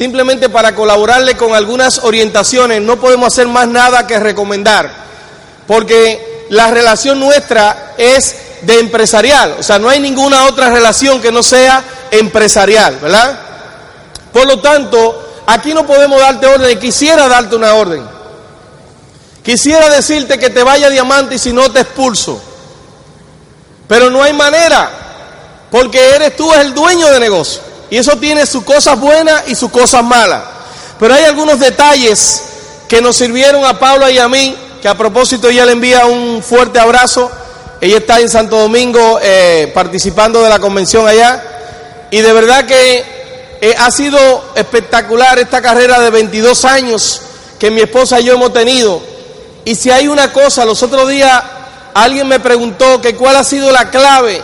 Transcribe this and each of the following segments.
Simplemente para colaborarle con algunas orientaciones. No podemos hacer más nada que recomendar, porque la relación nuestra es de empresarial, o sea, no hay ninguna otra relación que no sea empresarial, ¿verdad? Por lo tanto, aquí no podemos darte orden, quisiera darte una orden. Quisiera decirte que te vaya diamante y si no te expulso. Pero no hay manera, porque eres tú el dueño de negocio. Y eso tiene sus cosas buenas y sus cosas malas. Pero hay algunos detalles que nos sirvieron a Paula y a mí, que a propósito ella le envía un fuerte abrazo. Ella está en Santo Domingo eh, participando de la convención allá. Y de verdad que eh, ha sido espectacular esta carrera de 22 años que mi esposa y yo hemos tenido. Y si hay una cosa, los otros días alguien me preguntó que cuál ha sido la clave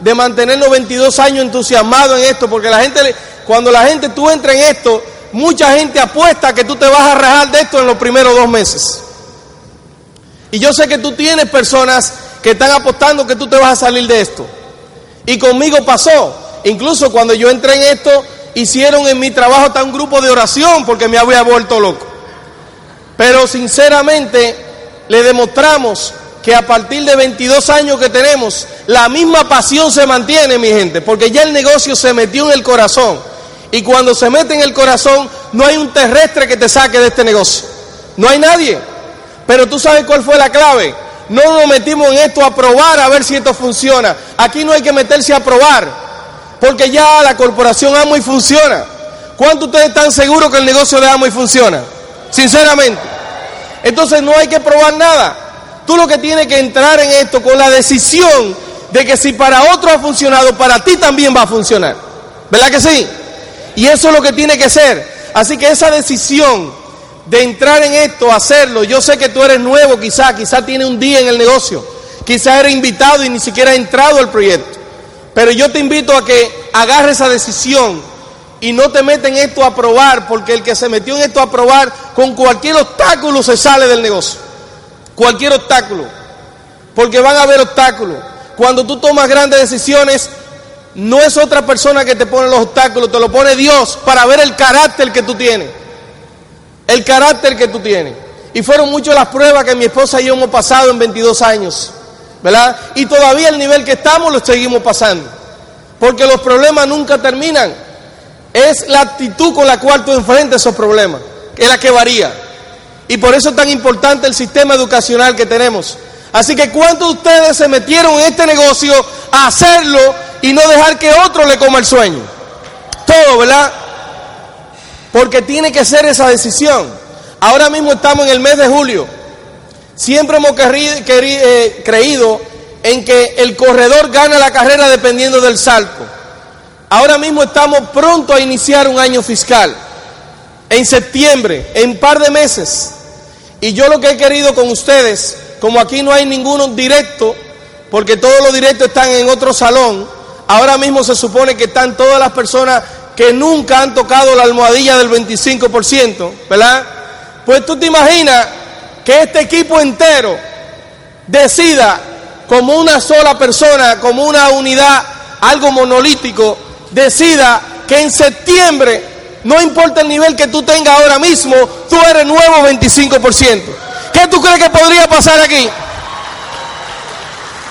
de mantenernos 22 años entusiasmados en esto, porque la gente, cuando la gente tú entra en esto, mucha gente apuesta que tú te vas a rajar de esto en los primeros dos meses. Y yo sé que tú tienes personas que están apostando que tú te vas a salir de esto. Y conmigo pasó. Incluso cuando yo entré en esto, hicieron en mi trabajo hasta un grupo de oración porque me había vuelto loco. Pero sinceramente le demostramos que a partir de 22 años que tenemos, la misma pasión se mantiene, mi gente, porque ya el negocio se metió en el corazón. Y cuando se mete en el corazón, no hay un terrestre que te saque de este negocio. No hay nadie. Pero tú sabes cuál fue la clave. No nos metimos en esto a probar a ver si esto funciona. Aquí no hay que meterse a probar, porque ya la corporación Amo y funciona. ¿Cuántos ustedes están seguros que el negocio de Amo y funciona? Sinceramente. Entonces no hay que probar nada. Tú lo que tienes que entrar en esto con la decisión de que si para otro ha funcionado, para ti también va a funcionar. ¿Verdad que sí? Y eso es lo que tiene que ser. Así que esa decisión de entrar en esto, hacerlo, yo sé que tú eres nuevo quizá, quizá tiene un día en el negocio, quizá eres invitado y ni siquiera ha entrado al proyecto. Pero yo te invito a que agarres esa decisión y no te metas en esto a probar, porque el que se metió en esto a probar, con cualquier obstáculo se sale del negocio cualquier obstáculo, porque van a haber obstáculos. Cuando tú tomas grandes decisiones, no es otra persona que te pone los obstáculos, te lo pone Dios para ver el carácter que tú tienes. El carácter que tú tienes. Y fueron muchas las pruebas que mi esposa y yo hemos pasado en 22 años, ¿verdad? Y todavía el nivel que estamos lo seguimos pasando. Porque los problemas nunca terminan. Es la actitud con la cual tú enfrentas esos problemas, es la que varía. Y por eso es tan importante el sistema educacional que tenemos. Así que ¿cuántos de ustedes se metieron en este negocio a hacerlo y no dejar que otro le coma el sueño? Todo, ¿verdad? Porque tiene que ser esa decisión. Ahora mismo estamos en el mes de julio. Siempre hemos eh, creído en que el corredor gana la carrera dependiendo del salto. Ahora mismo estamos pronto a iniciar un año fiscal. En septiembre, en un par de meses. Y yo lo que he querido con ustedes, como aquí no hay ninguno directo, porque todos los directos están en otro salón, ahora mismo se supone que están todas las personas que nunca han tocado la almohadilla del 25%, ¿verdad? Pues tú te imaginas que este equipo entero decida como una sola persona, como una unidad, algo monolítico, decida que en septiembre no importa el nivel que tú tengas ahora mismo, tú eres nuevo 25%. ¿Qué tú crees que podría pasar aquí?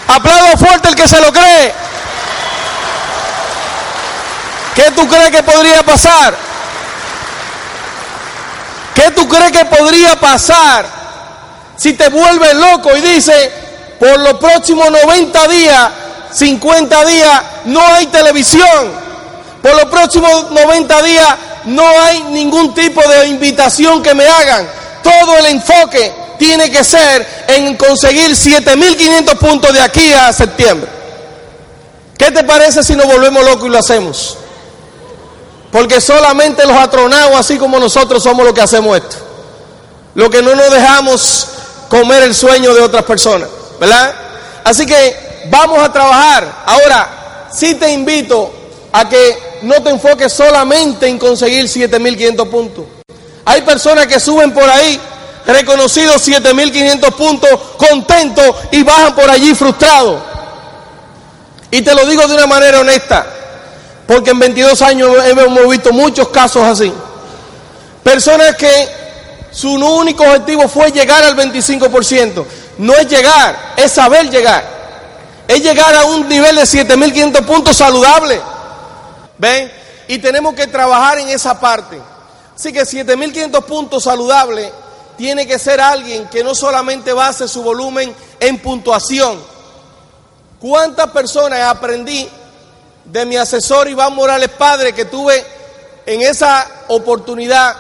Aplaudo fuerte el que se lo cree. ¿Qué tú crees que podría pasar? ¿Qué tú crees que podría pasar si te vuelves loco y dices, por los próximos 90 días, 50 días, no hay televisión? Por los próximos 90 días no hay ningún tipo de invitación que me hagan. Todo el enfoque tiene que ser en conseguir 7.500 puntos de aquí a septiembre. ¿Qué te parece si nos volvemos locos y lo hacemos? Porque solamente los atronados, así como nosotros, somos los que hacemos esto. Lo que no nos dejamos comer el sueño de otras personas, ¿verdad? Así que vamos a trabajar. Ahora, sí te invito a que no te enfoques solamente en conseguir 7.500 puntos. Hay personas que suben por ahí reconocidos 7.500 puntos, contentos y bajan por allí frustrados. Y te lo digo de una manera honesta, porque en 22 años hemos visto muchos casos así. Personas que su único objetivo fue llegar al 25%. No es llegar, es saber llegar. Es llegar a un nivel de 7.500 puntos saludable. ¿Ven? Y tenemos que trabajar en esa parte. Así que 7.500 puntos saludable tiene que ser alguien que no solamente base su volumen en puntuación, ¿Cuántas personas aprendí de mi asesor Iván Morales Padre que tuve en esa oportunidad?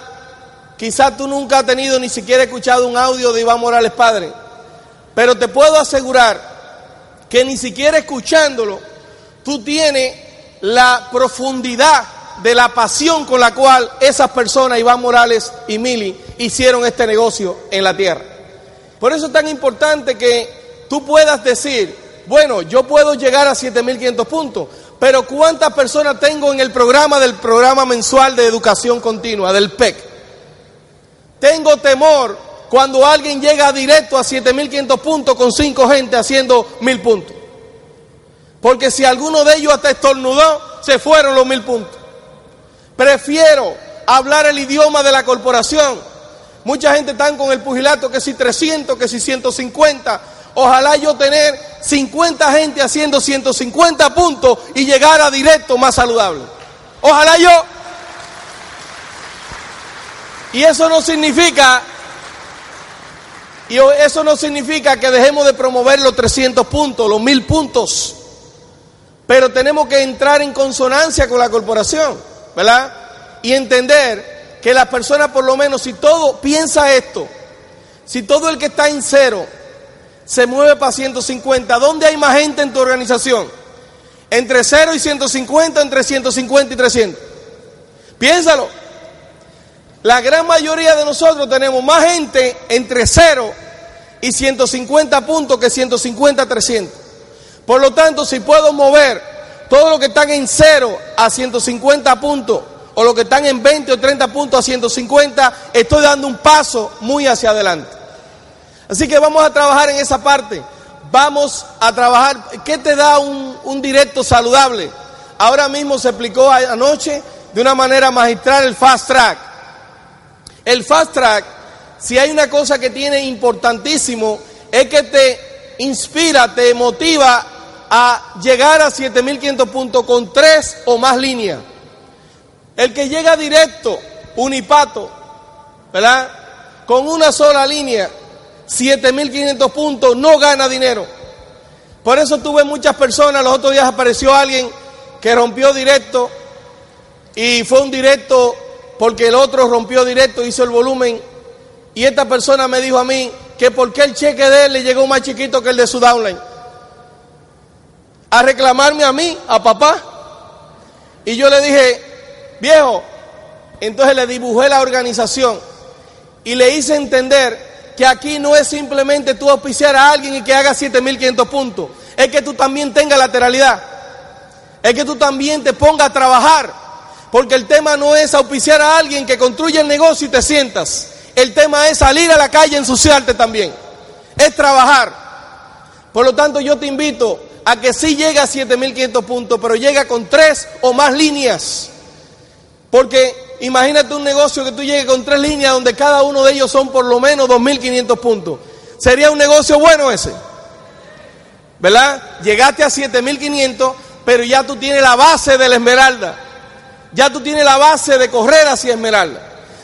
Quizás tú nunca has tenido ni siquiera escuchado un audio de Iván Morales Padre, pero te puedo asegurar que ni siquiera escuchándolo tú tienes la profundidad de la pasión con la cual esas personas, Iván Morales y Mili, hicieron este negocio en la tierra. Por eso es tan importante que tú puedas decir, bueno, yo puedo llegar a 7.500 puntos, pero ¿cuántas personas tengo en el programa del programa mensual de educación continua, del PEC? Tengo temor cuando alguien llega directo a 7.500 puntos con cinco gente haciendo mil puntos. Porque si alguno de ellos hasta estornudó, se fueron los mil puntos. Prefiero hablar el idioma de la corporación. Mucha gente está con el pugilato que si 300, que si 150, Ojalá yo tener 50 gente haciendo 150 puntos y llegar a directo más saludable. Ojalá yo. Y eso no significa y eso no significa que dejemos de promover los 300 puntos, los 1000 puntos. Pero tenemos que entrar en consonancia con la corporación, ¿verdad? Y entender que las personas, por lo menos, si todo piensa esto, si todo el que está en cero se mueve para 150. ¿Dónde hay más gente en tu organización? Entre 0 y 150, entre 150 y 300. Piénsalo. La gran mayoría de nosotros tenemos más gente entre 0 y 150 puntos que 150 300. Por lo tanto, si puedo mover todos los que están en 0 a 150 puntos o los que están en 20 o 30 puntos a 150, estoy dando un paso muy hacia adelante. Así que vamos a trabajar en esa parte. Vamos a trabajar. ¿Qué te da un, directo saludable? Ahora mismo se explicó anoche de una manera magistral el fast track. El fast track, si hay una cosa que tiene importantísimo, es que te inspira, te motiva a llegar a 7500 puntos con tres o más líneas. El que llega directo, unipato, ¿verdad? Con una sola línea, 7.500 puntos, no gana dinero. Por eso tuve muchas personas, los otros días apareció alguien que rompió directo y fue un directo porque el otro rompió directo, hizo el volumen y esta persona me dijo a mí que por qué el cheque de él le llegó más chiquito que el de su downline. A reclamarme a mí, a papá. Y yo le dije, viejo, entonces le dibujé la organización y le hice entender que aquí no es simplemente tú auspiciar a alguien y que haga 7500 puntos, es que tú también tengas lateralidad, es que tú también te pongas a trabajar, porque el tema no es auspiciar a alguien que construye el negocio y te sientas, el tema es salir a la calle y ensuciarte también, es trabajar. Por lo tanto, yo te invito a que sí llegue a 7500 puntos, pero llega con tres o más líneas, porque Imagínate un negocio que tú llegues con tres líneas donde cada uno de ellos son por lo menos 2.500 puntos. Sería un negocio bueno ese. ¿Verdad? Llegaste a 7.500, pero ya tú tienes la base de la esmeralda. Ya tú tienes la base de correr hacia esmeralda.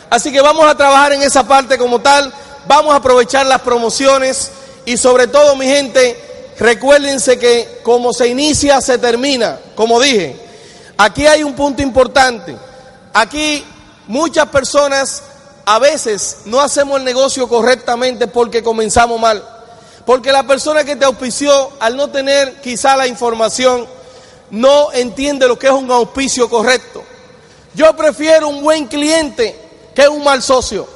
Así que vamos a trabajar en esa parte como tal. Vamos a aprovechar las promociones y sobre todo, mi gente, recuérdense que como se inicia, se termina. Como dije, aquí hay un punto importante. Aquí muchas personas a veces no hacemos el negocio correctamente porque comenzamos mal. Porque la persona que te auspició, al no tener quizá la información, no entiende lo que es un auspicio correcto. Yo prefiero un buen cliente que un mal socio.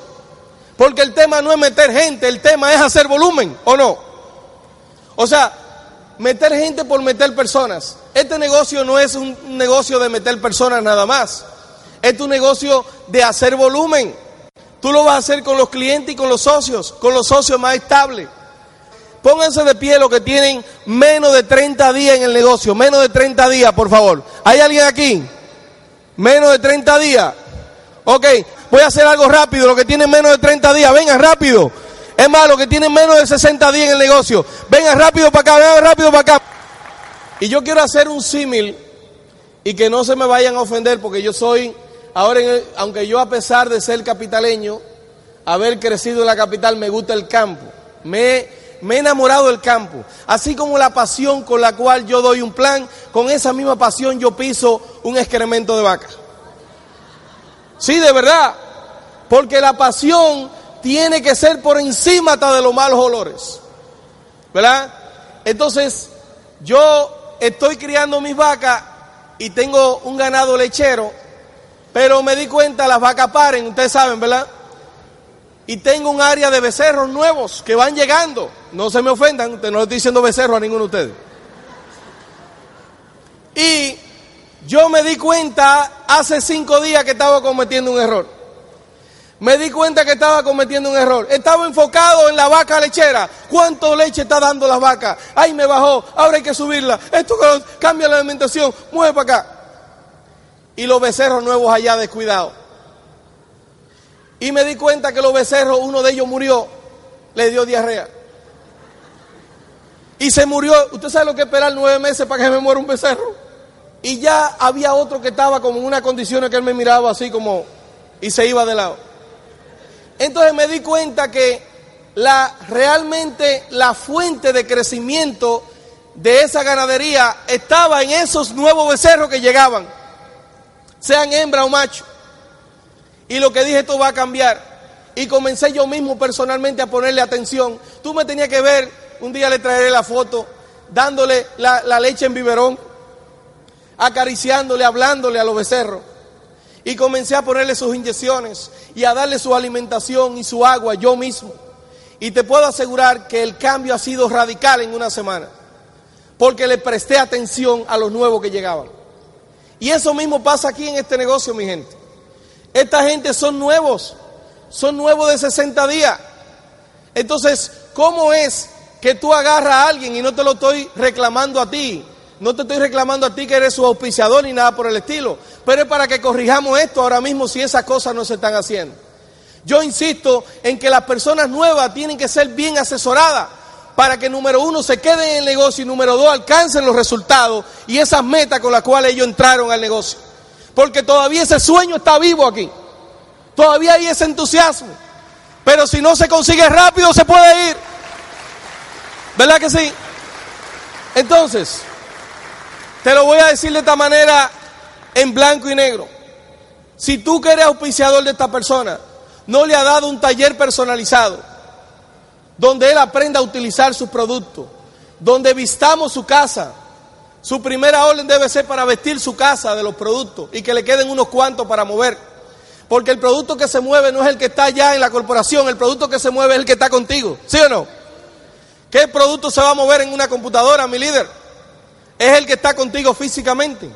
Porque el tema no es meter gente, el tema es hacer volumen, ¿o no? O sea, meter gente por meter personas. Este negocio no es un negocio de meter personas nada más. Es un negocio de hacer volumen. Tú lo vas a hacer con los clientes y con los socios, con los socios más estables. Pónganse de pie los que tienen menos de 30 días en el negocio, menos de 30 días, por favor. ¿Hay alguien aquí? Menos de 30 días. Ok, voy a hacer algo rápido, los que tienen menos de 30 días, vengan rápido. Es más, los que tienen menos de 60 días en el negocio, vengan rápido para acá, vengan rápido para acá. Y yo quiero hacer un símil y que no se me vayan a ofender porque yo soy, ahora, aunque yo a pesar de ser capitaleño, haber crecido en la capital, me gusta el campo. Me, me he enamorado del campo. Así como la pasión con la cual yo doy un plan, con esa misma pasión yo piso un excremento de vaca. Sí, de verdad. Porque la pasión tiene que ser por encima de los malos olores. ¿Verdad? Entonces, yo estoy criando mis vacas y tengo un ganado lechero, pero me di cuenta, las vacas paren, ustedes saben, ¿verdad? Y tengo un área de becerros nuevos que van llegando. No se me ofendan, no le estoy diciendo becerro a ninguno de ustedes. Y yo me di cuenta hace cinco días que estaba cometiendo un error me di cuenta que estaba cometiendo un error. Estaba enfocado en la vaca lechera. ¿Cuánto leche está dando la vaca? Ay, me bajó, ahora hay que subirla. Esto cambia la alimentación, mueve para acá. Y los becerros nuevos allá descuidados. Y me di cuenta que los becerros, uno de ellos murió, le dio diarrea. Y se murió. ¿Usted sabe lo que esperar nueve meses para que me muera un becerro? Y ya había otro que estaba como en una condición que él me miraba así como y se iba de lado. Entonces me di cuenta que la, realmente la fuente de crecimiento de esa ganadería estaba en esos nuevos becerros que llegaban, sean hembra o macho. Y lo que dije, esto va a cambiar. Y comencé yo mismo personalmente a ponerle atención. Tú me tenías que ver, un día le traeré la foto, dándole la, la leche en biberón, acariciándole, hablándole a los becerros. Y comencé a ponerle sus inyecciones y a darle su alimentación y su agua yo mismo. Y te puedo asegurar que el cambio ha sido radical en una semana. Porque le presté atención a los nuevos que llegaban. Y eso mismo pasa aquí en este negocio, mi gente. Esta gente son nuevos. Son nuevos de 60 días. Entonces, ¿cómo es que tú agarras a alguien y no te lo estoy reclamando a ti? No te estoy reclamando a ti que eres su auspiciador ni nada por el estilo, pero es para que corrijamos esto ahora mismo si esas cosas no se están haciendo. Yo insisto en que las personas nuevas tienen que ser bien asesoradas para que número uno se queden en el negocio y número dos alcancen los resultados y esas metas con las cuales ellos entraron al negocio. Porque todavía ese sueño está vivo aquí. Todavía hay ese entusiasmo. Pero si no se consigue rápido se puede ir. ¿Verdad que sí? Entonces, te lo voy a decir de esta manera en blanco y negro. Si tú que eres auspiciador de esta persona, no le ha dado un taller personalizado, donde él aprenda a utilizar sus productos, donde vistamos su casa, su primera orden debe ser para vestir su casa de los productos y que le queden unos cuantos para mover. Porque el producto que se mueve no es el que está ya en la corporación, el producto que se mueve es el que está contigo. ¿Sí o no? ¿Qué producto se va a mover en una computadora, mi líder? Es el que está contigo físicamente.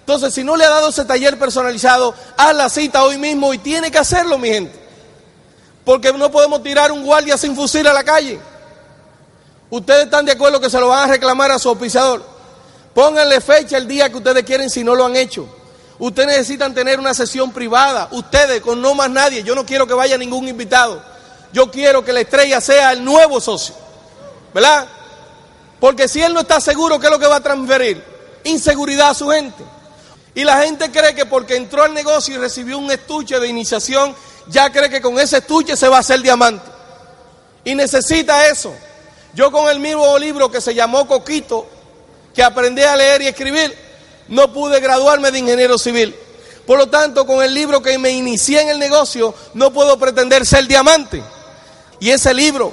Entonces, si no le ha dado ese taller personalizado, haz la cita hoy mismo y tiene que hacerlo, mi gente. Porque no podemos tirar un guardia sin fusil a la calle. Ustedes están de acuerdo que se lo van a reclamar a su oficiador. Pónganle fecha el día que ustedes quieren si no lo han hecho. Ustedes necesitan tener una sesión privada, ustedes con no más nadie. Yo no quiero que vaya ningún invitado. Yo quiero que la estrella sea el nuevo socio. ¿Verdad? Porque si él no está seguro, ¿qué es lo que va a transferir? Inseguridad a su gente. Y la gente cree que porque entró al negocio y recibió un estuche de iniciación, ya cree que con ese estuche se va a hacer diamante. Y necesita eso. Yo con el mismo libro que se llamó Coquito, que aprendí a leer y escribir, no pude graduarme de ingeniero civil. Por lo tanto, con el libro que me inicié en el negocio, no puedo pretender ser diamante. Y ese libro,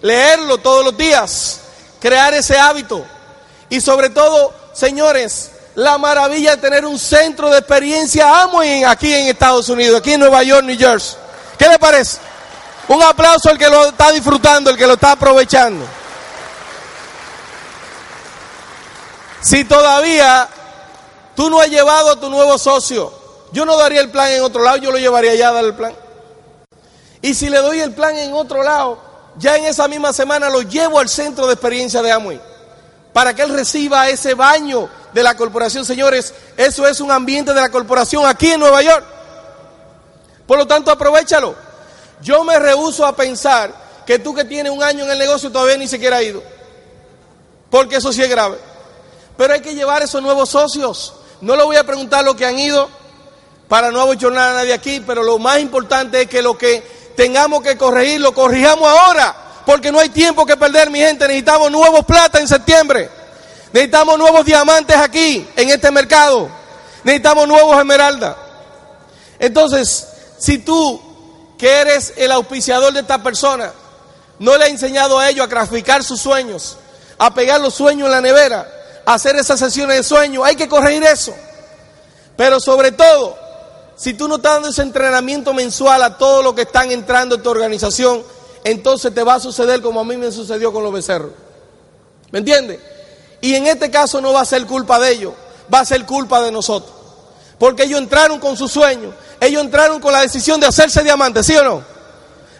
leerlo todos los días, crear ese hábito. Y sobre todo, señores, la maravilla de tener un centro de experiencia amo aquí en Estados Unidos, aquí en Nueva York, New Jersey. ¿Qué le parece? Un aplauso al que lo está disfrutando, el que lo está aprovechando. Si todavía tú no has llevado a tu nuevo socio, yo no daría el plan en otro lado, yo lo llevaría allá a dar el plan. Y si le doy el plan en otro lado, ya en esa misma semana lo llevo al centro de experiencia de Amway para que él reciba ese baño de la corporación. Señores, eso es un ambiente de la corporación aquí en Nueva York. Por lo tanto, aprovechalo. Yo me rehuso a pensar que tú que tienes un año en el negocio todavía ni siquiera ha ido. Porque eso sí es grave. Pero hay que llevar esos nuevos socios. No le voy a preguntar lo que han ido para no abochornar a nadie aquí, pero lo más importante es que lo que tengamos que corregir, lo corrijamos ahora, porque no hay tiempo que perder, mi gente. Necesitamos nuevos plata en septiembre. Necesitamos nuevos diamantes aquí, en este mercado. Necesitamos nuevos esmeraldas. Entonces, si tú, que eres el auspiciador de esta persona, no le ha enseñado a ellos a graficar sus sueños, a pegar los sueños en la nevera, hacer esas sesiones de sueño. Hay que corregir eso. Pero sobre todo, si tú no estás dando ese entrenamiento mensual a todos los que están entrando en tu organización, entonces te va a suceder como a mí me sucedió con los becerros. ¿Me entiendes? Y en este caso no va a ser culpa de ellos, va a ser culpa de nosotros. Porque ellos entraron con su sueño, ellos entraron con la decisión de hacerse diamantes, ¿sí o no?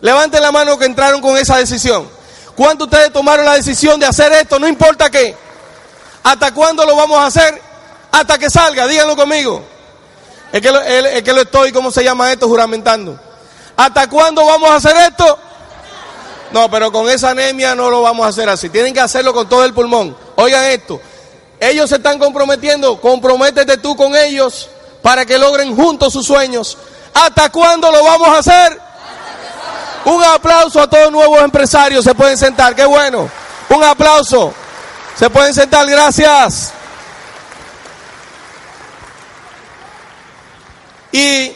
Levanten la mano que entraron con esa decisión. ¿Cuántos ustedes tomaron la decisión de hacer esto? No importa qué. ¿Hasta cuándo lo vamos a hacer? Hasta que salga, díganlo conmigo. Es que lo, es que lo estoy, ¿cómo se llama esto? Juramentando. ¿Hasta cuándo vamos a hacer esto? No, pero con esa anemia no lo vamos a hacer así. Tienen que hacerlo con todo el pulmón. Oigan esto. Ellos se están comprometiendo. Comprométete tú con ellos para que logren juntos sus sueños. ¿Hasta cuándo lo vamos a hacer? Un aplauso a todos nuevos empresarios. Se pueden sentar. Qué bueno. Un aplauso. Se pueden sentar, gracias. Y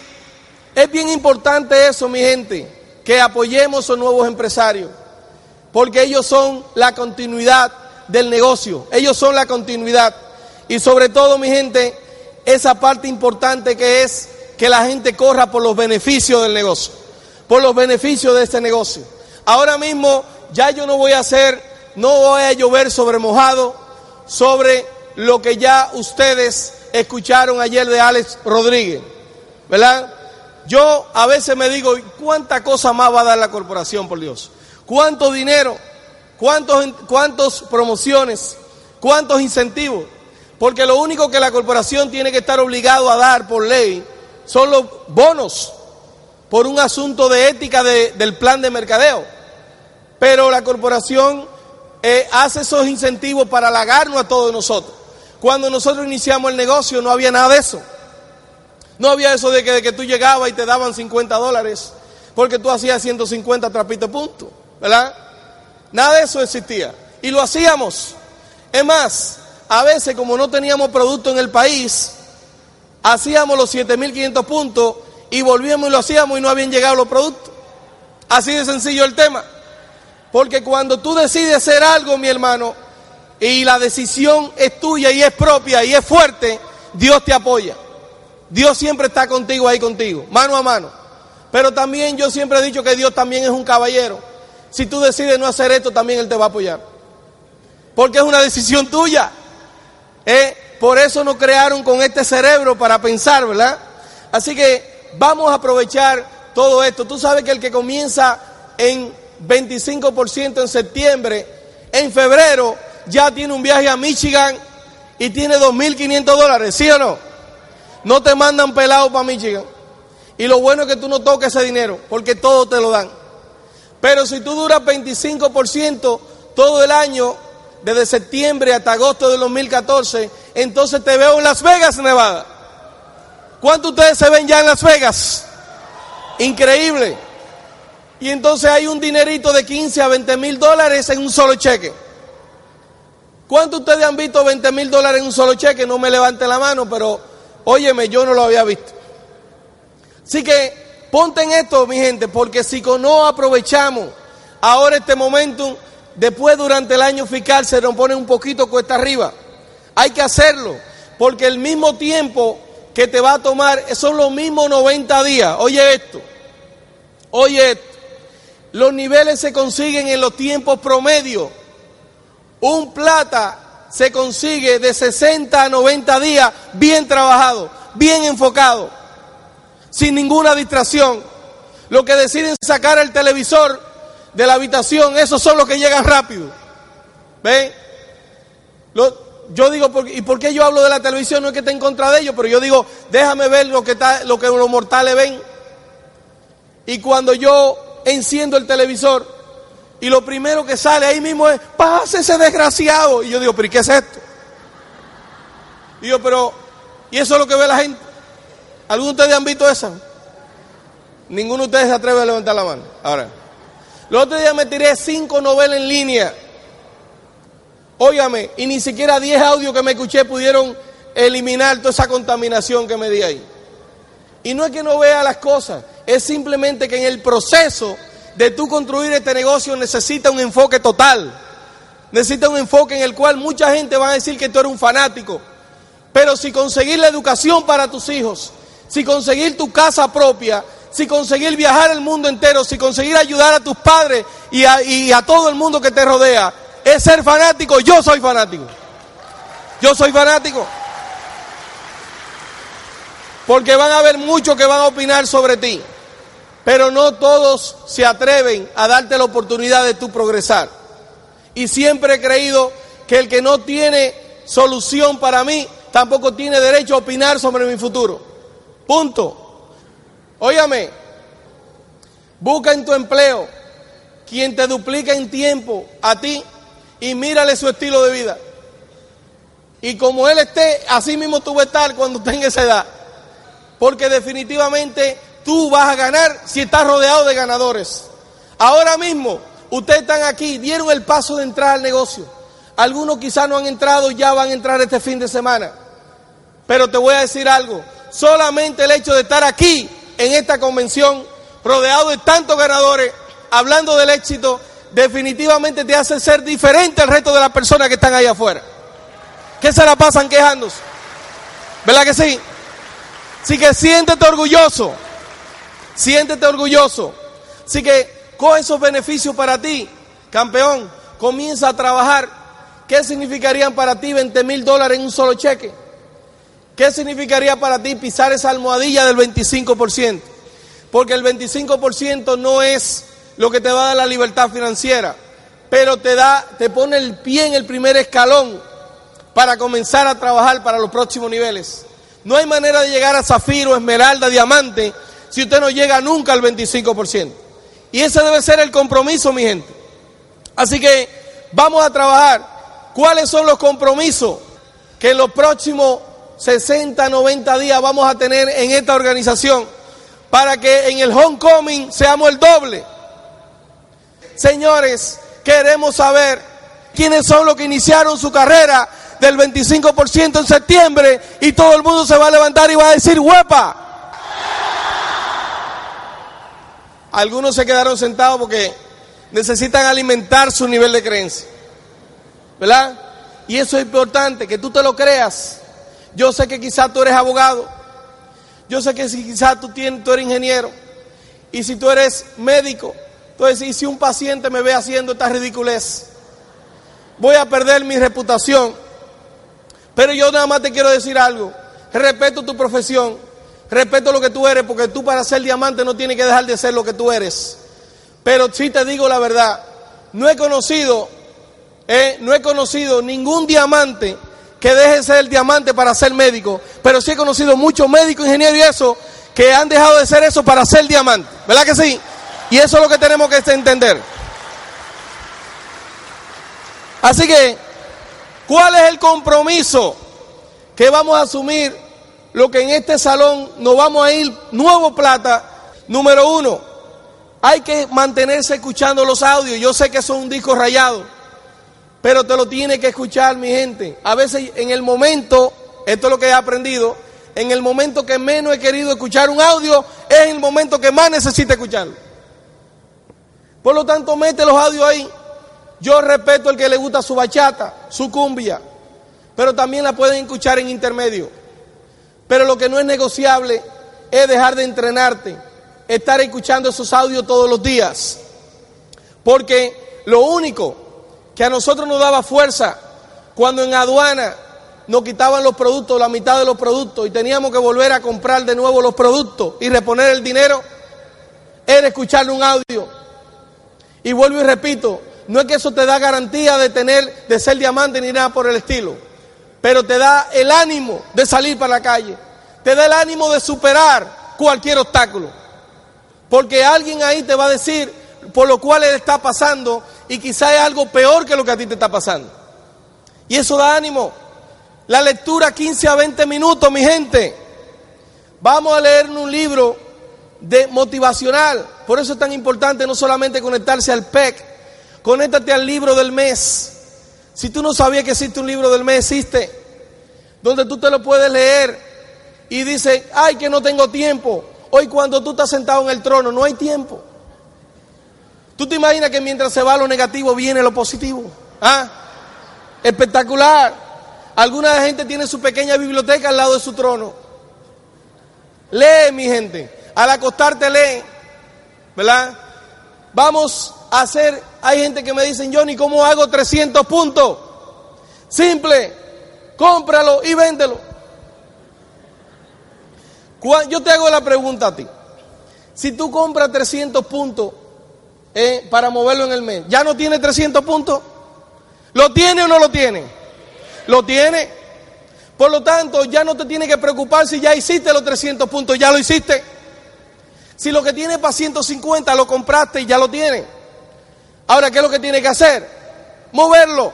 es bien importante eso, mi gente, que apoyemos a nuevos empresarios, porque ellos son la continuidad del negocio, ellos son la continuidad. Y sobre todo, mi gente, esa parte importante que es que la gente corra por los beneficios del negocio, por los beneficios de este negocio. Ahora mismo ya yo no voy a hacer no voy a llover sobre mojado, sobre lo que ya ustedes escucharon ayer de Alex Rodríguez, ¿verdad? Yo a veces me digo, ¿cuánta cosa más va a dar la corporación, por Dios? ¿Cuánto dinero? ¿Cuántos, cuántos promociones? ¿Cuántos incentivos? Porque lo único que la corporación tiene que estar obligado a dar por ley son los bonos por un asunto de ética del plan de mercadeo. Pero la corporación eh, hace esos incentivos para halagarnos a todos nosotros. Cuando nosotros iniciamos el negocio no había nada de eso. No había eso de que, de que tú llegabas y te daban 50 dólares porque tú hacías 150 trapitos punto, ¿verdad? Nada de eso existía. Y lo hacíamos. Es más, a veces como no teníamos producto en el país, hacíamos los 7.500 puntos y volvíamos y lo hacíamos y no habían llegado los productos. Así de sencillo el tema. Porque cuando tú decides hacer algo, mi hermano, y la decisión es tuya y es propia y es fuerte, Dios te apoya. Dios siempre está contigo ahí contigo, mano a mano. Pero también yo siempre he dicho que Dios también es un caballero. Si tú decides no hacer esto, también Él te va a apoyar. Porque es una decisión tuya. ¿Eh? Por eso nos crearon con este cerebro para pensar, ¿verdad? Así que vamos a aprovechar todo esto. Tú sabes que el que comienza en 25% en septiembre, en febrero ya tiene un viaje a Michigan y tiene 2.500 dólares, ¿sí o no? No te mandan pelado para Michigan. Y lo bueno es que tú no toques ese dinero, porque todo te lo dan. Pero si tú duras 25% todo el año, desde septiembre hasta agosto del 2014, entonces te veo en Las Vegas, Nevada. ¿Cuántos ustedes se ven ya en Las Vegas? Increíble y entonces hay un dinerito de 15 a 20 mil dólares en un solo cheque. ¿Cuántos ustedes han visto 20 mil dólares en un solo cheque? No me levante la mano, pero óyeme, yo no lo había visto. Así que ponte en esto, mi gente, porque si no aprovechamos ahora este momento, después durante el año fiscal se nos pone un poquito cuesta arriba. Hay que hacerlo, porque el mismo tiempo que te va a tomar son los mismos 90 días. Oye esto, oye esto. Los niveles se consiguen en los tiempos promedio. Un plata se consigue de 60 a 90 días bien trabajado, bien enfocado, sin ninguna distracción. Lo que deciden sacar el televisor de la habitación, esos son los que llegan rápido. ¿Ven? yo digo, ¿y por qué yo hablo de la televisión? No es que esté en contra de ellos, pero yo digo, déjame ver lo que, está, lo que los mortales ven. Y cuando yo enciendo el televisor, y lo primero que sale ahí mismo es, pase ese desgraciado. Y yo digo, pero ¿y qué es esto? Y yo, pero, ¿y eso es lo que ve la gente? ¿Algunos de ustedes han visto eso? Ninguno de ustedes se atreve a levantar la mano. Ahora, el otro día me tiré cinco novelas en línea. Óigame, y ni siquiera diez audios que me escuché pudieron eliminar toda esa contaminación que me di ahí. Y no es que no vea las cosas, es simplemente que en el proceso de tú construir este negocio necesita un enfoque total. Necesita un enfoque en el cual mucha gente va a decir que tú eres un fanático. Pero si conseguir la educación para tus hijos, si conseguir tu casa propia, si conseguir viajar el mundo entero, si conseguir ayudar a tus padres y a, y a todo el mundo que te rodea, es ser fanático, yo soy fanático. Yo soy fanático. Porque van a haber muchos que van a opinar sobre ti. Pero no todos se atreven a darte la oportunidad de tu progresar. Y siempre he creído que el que no tiene solución para mí, tampoco tiene derecho a opinar sobre mi futuro. Punto. Óyame, busca en tu empleo quien te duplica en tiempo a ti y mírale su estilo de vida. Y como él esté, así mismo tú vas a estar cuando tenga esa edad. Porque definitivamente tú vas a ganar si estás rodeado de ganadores. Ahora mismo, ustedes están aquí, dieron el paso de entrar al negocio. Algunos quizás no han entrado, ya van a entrar este fin de semana. Pero te voy a decir algo, solamente el hecho de estar aquí, en esta convención, rodeado de tantos ganadores, hablando del éxito, definitivamente te hace ser diferente al resto de las personas que están ahí afuera. ¿Qué se la pasan quejándose? ¿Verdad que sí? Así que siéntete orgulloso. Siéntete orgulloso. Así que coge esos beneficios para ti, campeón. Comienza a trabajar. ¿Qué significarían para ti 20 mil dólares en un solo cheque? ¿Qué significaría para ti pisar esa almohadilla del 25%? Porque el 25% no es lo que te va a dar la libertad financiera, pero te da, te pone el pie en el primer escalón para comenzar a trabajar para los próximos niveles. No hay manera de llegar a zafiro, esmeralda, diamante si usted no llega nunca al 25%. Y ese debe ser el compromiso, mi gente. Así que vamos a trabajar. ¿Cuáles son los compromisos que en los próximos 60, 90 días vamos a tener en esta organización para que en el homecoming seamos el doble? Señores, queremos saber quiénes son los que iniciaron su carrera del 25% en septiembre y todo el mundo se va a levantar y va a decir, huepa, Algunos se quedaron sentados porque necesitan alimentar su nivel de creencia. ¿Verdad? Y eso es importante, que tú te lo creas. Yo sé que quizás tú eres abogado. Yo sé que quizás tú, tú eres ingeniero. Y si tú eres médico, entonces, y si un paciente me ve haciendo esta ridiculez, voy a perder mi reputación. Pero yo nada más te quiero decir algo. Respeto tu profesión respeto lo que tú eres, porque tú para ser diamante no tienes que dejar de ser lo que tú eres. Pero sí te digo la verdad, no he conocido, eh, no he conocido ningún diamante que deje de ser el diamante para ser médico, pero sí he conocido muchos médicos, ingenieros y eso, que han dejado de ser eso para ser diamante, ¿verdad que sí? Y eso es lo que tenemos que entender. Así que, ¿cuál es el compromiso que vamos a asumir lo que en este salón nos vamos a ir nuevo plata. Número uno, hay que mantenerse escuchando los audios. Yo sé que son un disco rayado, pero te lo tiene que escuchar mi gente. A veces en el momento, esto es lo que he aprendido, en el momento que menos he querido escuchar un audio, es el momento que más necesito escucharlo. Por lo tanto, mete los audios ahí. Yo respeto el que le gusta su bachata, su cumbia, pero también la pueden escuchar en intermedio. Pero lo que no es negociable es dejar de entrenarte, estar escuchando esos audios todos los días. Porque lo único que a nosotros nos daba fuerza cuando en aduana nos quitaban los productos, la mitad de los productos, y teníamos que volver a comprar de nuevo los productos y reponer el dinero, era escuchar un audio. Y vuelvo y repito, no es que eso te da garantía de tener, de ser diamante ni nada por el estilo, pero te da el ánimo de salir para la calle, te da el ánimo de superar cualquier obstáculo, porque alguien ahí te va a decir por lo cual él está pasando y quizá es algo peor que lo que a ti te está pasando. Y eso da ánimo. La lectura 15 a 20 minutos, mi gente. Vamos a leer un libro de motivacional. Por eso es tan importante no solamente conectarse al PEC, conéctate al libro del mes. Si tú no sabías que existe un libro del mes, existe, donde tú te lo puedes leer y dice, ay, que no tengo tiempo. Hoy cuando tú estás sentado en el trono, no hay tiempo. ¿Tú te imaginas que mientras se va lo negativo viene lo positivo? ¿Ah? Espectacular. Alguna gente tiene su pequeña biblioteca al lado de su trono. Lee, mi gente. Al acostarte lee. ¿Verdad? Vamos hacer, hay gente que me dicen, Johnny, ¿cómo hago 300 puntos? Simple, cómpralo y véndelo. Yo te hago la pregunta a ti. Si tú compras 300 puntos eh, para moverlo en el mes, ¿ya no tiene 300 puntos? ¿Lo tiene o no lo tiene? Lo tiene. Por lo tanto, ya no te tiene que preocupar si ya hiciste los 300 puntos, ya lo hiciste. Si lo que tiene para 150 lo compraste y ya lo tiene. Ahora, ¿qué es lo que tiene que hacer? Moverlo.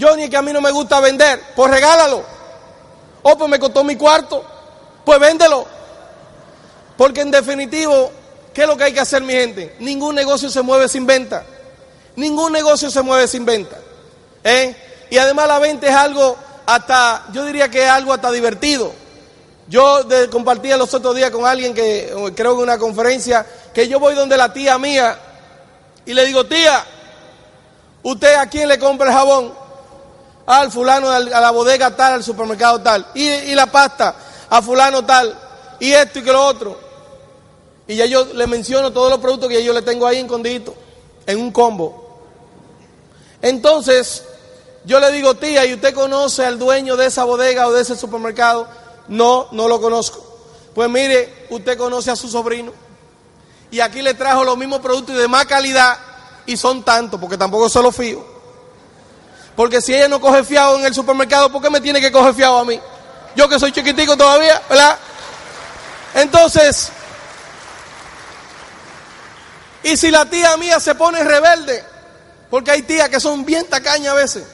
Johnny, que a mí no me gusta vender, pues regálalo. Oh, pues me costó mi cuarto, pues véndelo. Porque en definitivo, ¿qué es lo que hay que hacer, mi gente? Ningún negocio se mueve sin venta. Ningún negocio se mueve sin venta. ¿Eh? Y además la venta es algo hasta, yo diría que es algo hasta divertido. Yo de, compartía los otros días con alguien que creo que una conferencia, que yo voy donde la tía mía y le digo, tía, ¿usted a quién le compra el jabón? Al fulano, a la bodega tal, al supermercado tal. Y, y la pasta, a fulano tal. Y esto y que lo otro. Y ya yo le menciono todos los productos que yo le tengo ahí escondidos, en un combo. Entonces, yo le digo, tía, ¿y usted conoce al dueño de esa bodega o de ese supermercado? No, no lo conozco. Pues mire, usted conoce a su sobrino. Y aquí le trajo los mismos productos y de más calidad. Y son tantos, porque tampoco se lo fío. Porque si ella no coge fiado en el supermercado, ¿por qué me tiene que coger fiado a mí? Yo que soy chiquitico todavía, ¿verdad? Entonces, y si la tía mía se pone rebelde, porque hay tías que son bien tacañas a veces,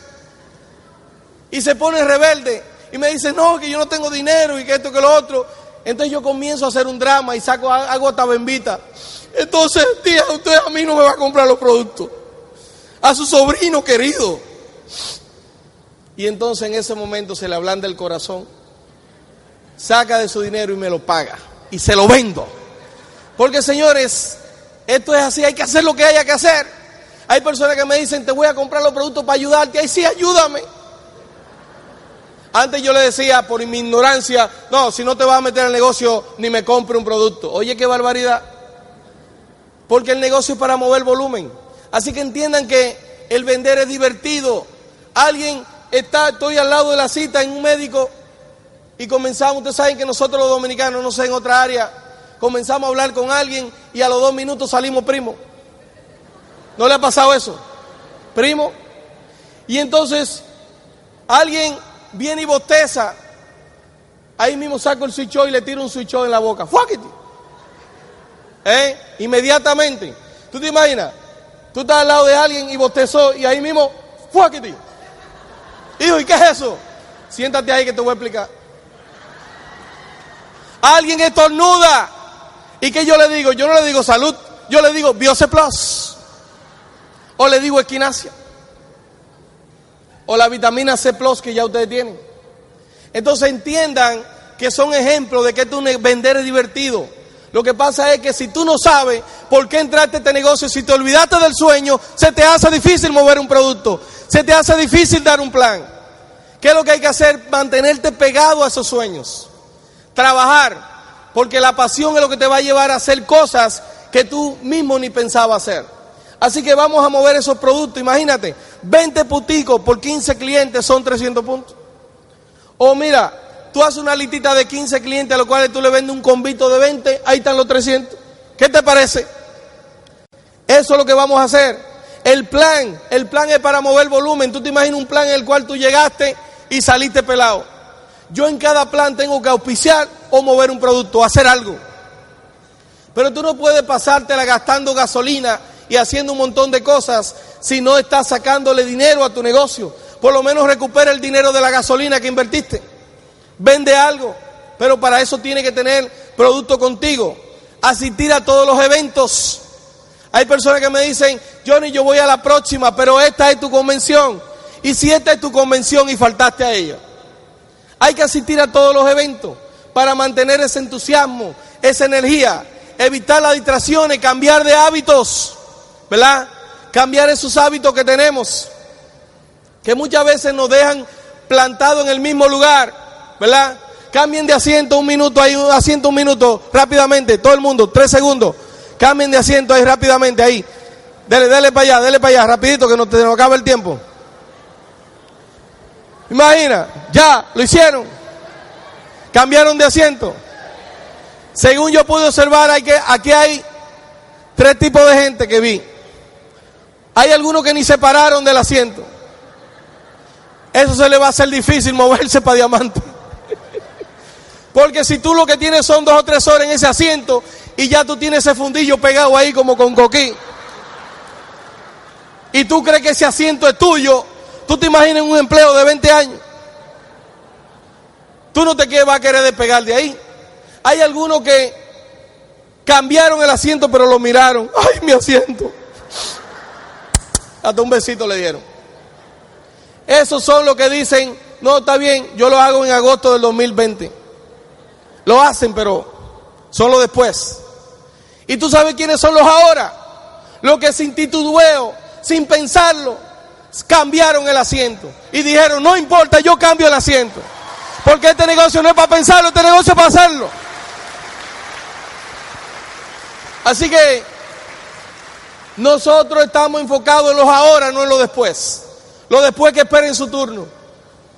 y se pone rebelde, y me dice, no, que yo no tengo dinero y que esto, que lo otro. Entonces yo comienzo a hacer un drama y saco, hago esta bembita. Entonces, tía, usted a mí no me va a comprar los productos. A su sobrino querido. Y entonces en ese momento se le ablanda el corazón. Saca de su dinero y me lo paga. Y se lo vendo. Porque señores, esto es así, hay que hacer lo que haya que hacer. Hay personas que me dicen, te voy a comprar los productos para ayudarte. Ahí sí, ayúdame. Antes yo le decía por mi ignorancia, no, si no te vas a meter al negocio, ni me compre un producto. Oye, qué barbaridad. Porque el negocio es para mover volumen. Así que entiendan que el vender es divertido. Alguien está, estoy al lado de la cita en un médico y comenzamos, ustedes saben que nosotros los dominicanos, no sé, en otra área, comenzamos a hablar con alguien y a los dos minutos salimos primo. ¿No le ha pasado eso? Primo. Y entonces alguien viene y bosteza, ahí mismo saco el switch y le tiro un switch en la boca. ¡Fuáquete! ¿Eh? Inmediatamente. ¿Tú te imaginas? Tú estás al lado de alguien y bostezó y ahí mismo, ¡fuáquete! Hijo, ¿y qué es eso? Siéntate ahí que te voy a explicar. Alguien estornuda. ¿Y qué yo le digo? Yo no le digo salud, yo le digo Biose Plus. O le digo equinacia o la vitamina C Plus que ya ustedes tienen. Entonces entiendan que son ejemplos de que tu vender es divertido. Lo que pasa es que si tú no sabes por qué entraste a este negocio, si te olvidaste del sueño, se te hace difícil mover un producto, se te hace difícil dar un plan. ¿Qué es lo que hay que hacer? Mantenerte pegado a esos sueños. Trabajar, porque la pasión es lo que te va a llevar a hacer cosas que tú mismo ni pensabas hacer. Así que vamos a mover esos productos. Imagínate, 20 puticos por 15 clientes son 300 puntos. O mira, tú haces una listita de 15 clientes a los cuales tú le vendes un convito de 20, ahí están los 300. ¿Qué te parece? Eso es lo que vamos a hacer. El plan, el plan es para mover volumen. Tú te imaginas un plan en el cual tú llegaste y saliste pelado. Yo en cada plan tengo que auspiciar o mover un producto, hacer algo. Pero tú no puedes pasártela gastando gasolina y haciendo un montón de cosas si no estás sacándole dinero a tu negocio. Por lo menos recupera el dinero de la gasolina que invertiste. Vende algo, pero para eso tiene que tener producto contigo. Asistir a todos los eventos. Hay personas que me dicen, Johnny, yo voy a la próxima, pero esta es tu convención. Y si esta es tu convención y faltaste a ella, hay que asistir a todos los eventos para mantener ese entusiasmo, esa energía, evitar las distracciones, cambiar de hábitos, ¿verdad? Cambiar esos hábitos que tenemos, que muchas veces nos dejan plantados en el mismo lugar, ¿verdad? Cambien de asiento un minuto, ahí asiento un minuto, rápidamente, todo el mundo, tres segundos. Cambien de asiento ahí rápidamente, ahí. Dele, dele para allá, dele para allá, rapidito, que no te nos acaba el tiempo. Imagina, ya, lo hicieron. Cambiaron de asiento. Según yo pude observar, hay que, aquí hay tres tipos de gente que vi. Hay algunos que ni se pararon del asiento. Eso se le va a hacer difícil moverse para diamante. Porque si tú lo que tienes son dos o tres horas en ese asiento y ya tú tienes ese fundillo pegado ahí como con coquín. Y tú crees que ese asiento es tuyo, Tú te imaginas un empleo de 20 años. Tú no te vas a querer despegar de ahí. Hay algunos que cambiaron el asiento, pero lo miraron. ¡Ay, mi asiento! Hasta un besito le dieron. Esos son los que dicen, no, está bien, yo lo hago en agosto del 2020. Lo hacen, pero solo después. ¿Y tú sabes quiénes son los ahora? Los que sin titubeo, sin pensarlo, cambiaron el asiento y dijeron, no importa, yo cambio el asiento. Porque este negocio no es para pensarlo, este negocio es para hacerlo. Así que nosotros estamos enfocados en los ahora, no en los después. Los después que esperen su turno.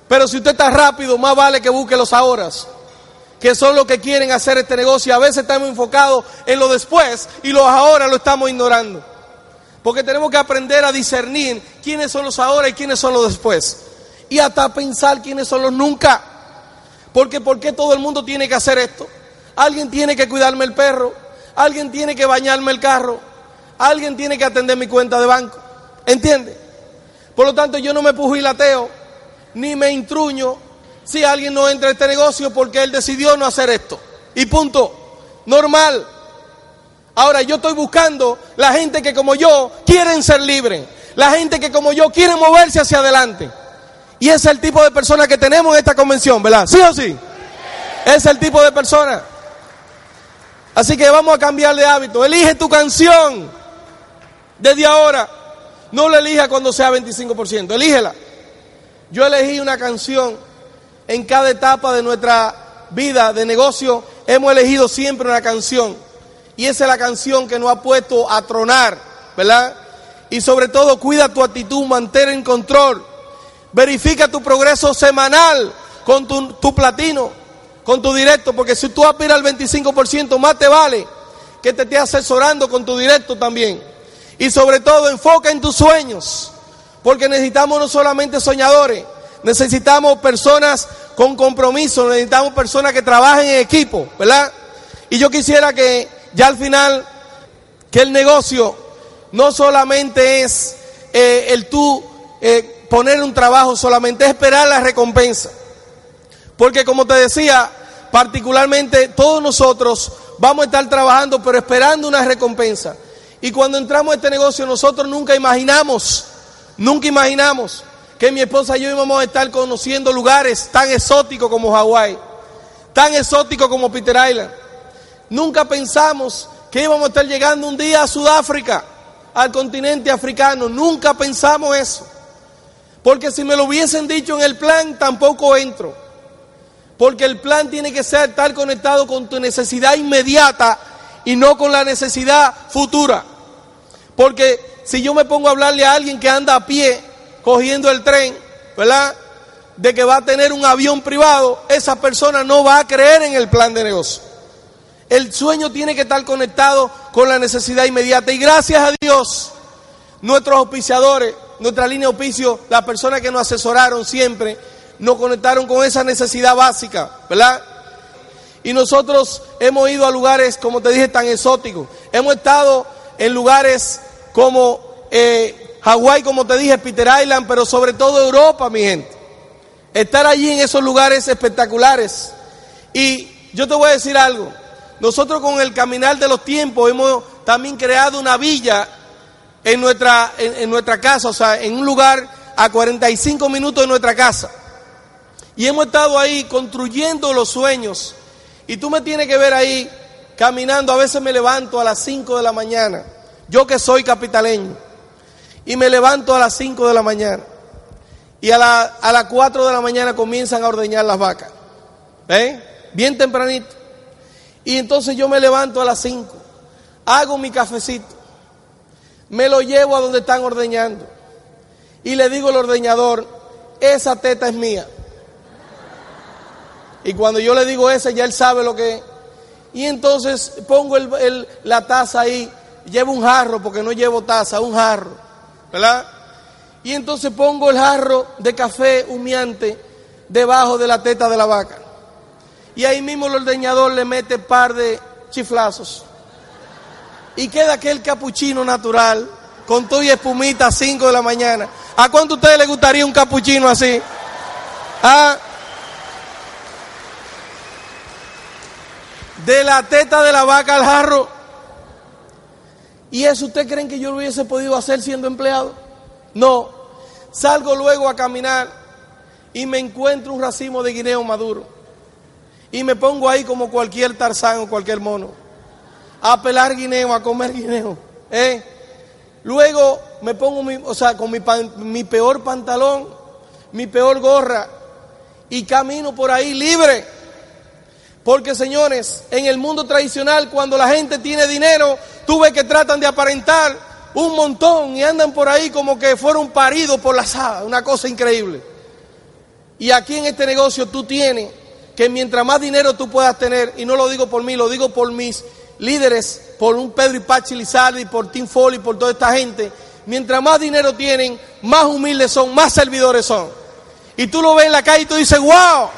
Pero si usted está rápido, más vale que busque los ahora, que son los que quieren hacer este negocio. A veces estamos enfocados en los después y los ahora lo estamos ignorando. Porque tenemos que aprender a discernir quiénes son los ahora y quiénes son los después. Y hasta pensar quiénes son los nunca. Porque ¿por qué todo el mundo tiene que hacer esto? Alguien tiene que cuidarme el perro, alguien tiene que bañarme el carro, alguien tiene que atender mi cuenta de banco. ¿Entiende? Por lo tanto, yo no me pujilateo ni me intruño si alguien no entra a este negocio porque él decidió no hacer esto. Y punto. Normal. Ahora yo estoy buscando la gente que como yo quieren ser libres, la gente que como yo quieren moverse hacia adelante. Y ese es el tipo de persona que tenemos en esta convención, ¿verdad? ¿Sí o sí? Ese es el tipo de persona. Así que vamos a cambiar de hábito. Elige tu canción desde ahora. No la elija cuando sea 25%, elígela. Yo elegí una canción en cada etapa de nuestra vida de negocio. Hemos elegido siempre una canción y esa es la canción que nos ha puesto a tronar, ¿verdad? Y sobre todo, cuida tu actitud, mantén en control. Verifica tu progreso semanal con tu, platino, con tu directo, porque si tú aspiras al 25%, más te vale que te esté asesorando con tu directo también. Y sobre todo, enfoca en tus sueños, porque necesitamos no solamente soñadores, necesitamos personas con compromiso, necesitamos personas que trabajen en equipo, ¿verdad? Y yo quisiera que ya al final, que el negocio no solamente es eh, el tú eh, poner un trabajo, solamente es esperar la recompensa. Porque como te decía, particularmente todos nosotros vamos a estar trabajando, pero esperando una recompensa. Y cuando entramos a este negocio, nosotros nunca imaginamos, nunca imaginamos que mi esposa y yo íbamos a estar conociendo lugares tan exóticos como Hawái tan exótico como Peter Island. Nunca pensamos que íbamos a estar llegando un día a Sudáfrica, al continente africano. Nunca pensamos eso. Porque si me lo hubiesen dicho en el plan, tampoco entro. Porque el plan tiene que ser estar conectado con tu necesidad inmediata y no con la necesidad futura. Porque si yo me pongo a hablarle a alguien que anda a pie cogiendo el tren, ¿verdad? De que va a tener un avión privado, esa persona no va a creer en el plan de negocio. El sueño tiene que estar conectado con la necesidad inmediata. Y gracias a Dios, nuestros auspiciadores, nuestra línea de auspicio, las personas que nos asesoraron siempre, nos conectaron con esa necesidad básica, ¿verdad? Y nosotros hemos ido a lugares, como te dije, tan exóticos. Hemos estado en lugares como eh, Hawái, como te dije, Peter Island, pero sobre todo Europa, mi gente. Estar allí en esos lugares espectaculares. Y yo te voy a decir algo. Nosotros con el caminar de los tiempos hemos también creado una villa en nuestra, en, nuestra casa, o sea, en un lugar a 45 minutos de nuestra casa. Y hemos estado ahí construyendo los sueños. Y tú me tienes que ver ahí caminando. A veces me levanto a las 5 de la mañana. Yo que soy capitaleño. Y me levanto a las 5 de la mañana. Y a, la, a las 4 de la mañana comienzan a ordeñar las vacas. ¿Eh? Bien tempranito. Y entonces yo me levanto a las 5, hago mi cafecito, me lo llevo a donde están ordeñando y le digo al ordeñador, esa teta es mía. Y cuando yo le digo esa, ya él sabe lo que. Y entonces pongo el, la taza ahí, llevo un jarro, porque no llevo taza, un jarro, ¿verdad? Y entonces pongo el jarro de café humeante debajo de la teta de la vaca. Y ahí mismo el ordeñador le mete par de chiflazos. Y queda aquel capuchino natural, con todo y espumita a 5 de la mañana. ¿A cuánto a ustedes les gustaría un capuchino así? ¿Ah? De la teta de la vaca al jarro. ¿Y eso usted creen que yo lo hubiese podido hacer siendo empleado? No. Salgo luego a caminar y me encuentro un racimo de guineo maduro y me pongo ahí como cualquier tarzán o cualquier mono, a pelar guineo, a comer guineo. ¿eh? Luego me pongo mi, o sea, con mi, mi peor pantalón, mi peor gorra y camino por ahí libre. Porque señores, en el mundo tradicional cuando la gente tiene dinero, tú ves que tratan de aparentar un montón y andan por ahí como que fueron paridos por la asada, una cosa increíble. Y aquí en este negocio tú tienes que mientras más dinero tú puedas tener, y no lo digo por mí, lo digo por mis líderes, por un Pedro y Pachi Lizardi, por Tim Foley, por toda esta gente, mientras más dinero tienen, más humildes son, más servidores son. Y tú lo ves en la calle y tú dices, wow.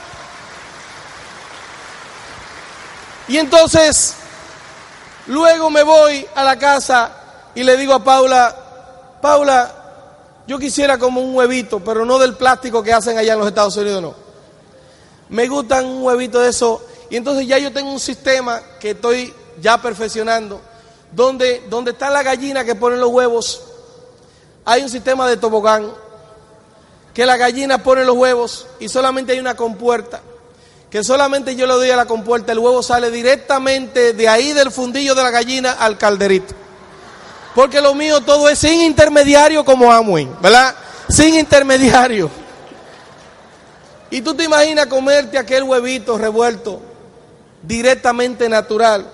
Y entonces, luego me voy a la casa y le digo a Paula, Paula, yo quisiera como un huevito, pero no del plástico que hacen allá en los Estados Unidos, no me gustan un huevito de eso. Y entonces ya yo tengo un sistema que estoy ya perfeccionando, donde, donde está la gallina que pone los huevos, hay un sistema de tobogán, que la gallina pone los huevos y solamente hay una compuerta, que solamente yo le doy a la compuerta, el huevo sale directamente de ahí del fundillo de la gallina al calderito. Porque lo mío todo es sin intermediario como Amway, ¿verdad? Sin intermediario. Y tú te imaginas comerte aquel huevito revuelto directamente natural.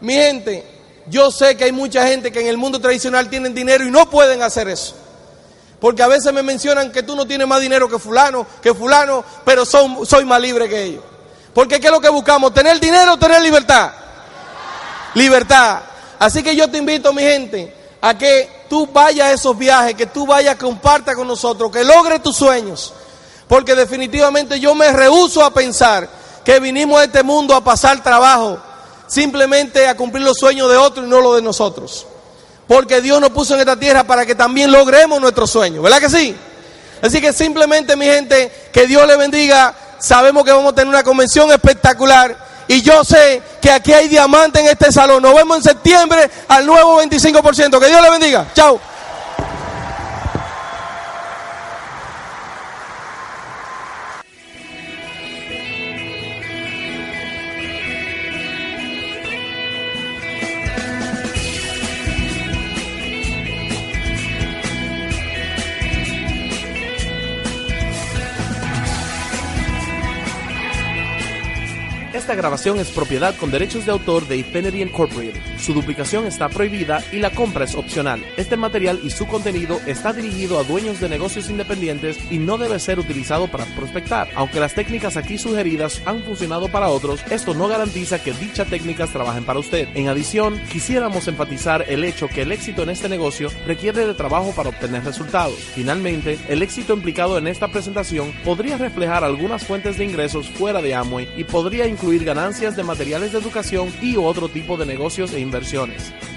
Mi gente, yo sé que hay mucha gente que en el mundo tradicional tienen dinero y no pueden hacer eso. Porque a veces me mencionan que tú no tienes más dinero que fulano, que fulano, pero soy más libre que ellos. Porque ¿qué es lo que buscamos? ¿Tener dinero o tener libertad? Libertad. Así que yo te invito, mi gente, a que tú vayas a esos viajes, que tú vayas, comparta con nosotros, que logres tus sueños. Porque definitivamente yo me rehuso a pensar que vinimos a este mundo a pasar trabajo, simplemente a cumplir los sueños de otros y no los de nosotros. Porque Dios nos puso en esta tierra para que también logremos nuestros sueños, ¿verdad que sí? Así que simplemente mi gente, que Dios le bendiga. Sabemos que vamos a tener una convención espectacular. Y yo sé que aquí hay diamantes en este salón. Nos vemos en septiembre al nuevo 25%. Que Dios le bendiga. Chao. Grabación es propiedad con derechos de autor de Infinity Incorporated. Su duplicación está prohibida y la compra es opcional. Este material y su contenido está dirigido a dueños de negocios independientes y no debe ser utilizado para prospectar. Aunque las técnicas aquí sugeridas han funcionado para otros, esto no garantiza que dichas técnicas trabajen para usted. En adición, quisiéramos enfatizar el hecho que el éxito en este negocio requiere de trabajo para obtener resultados. Finalmente, el éxito implicado en esta presentación podría reflejar algunas fuentes de ingresos fuera de Amway y podría incluir ganancias de materiales de educación y otro tipo de negocios e inversiones.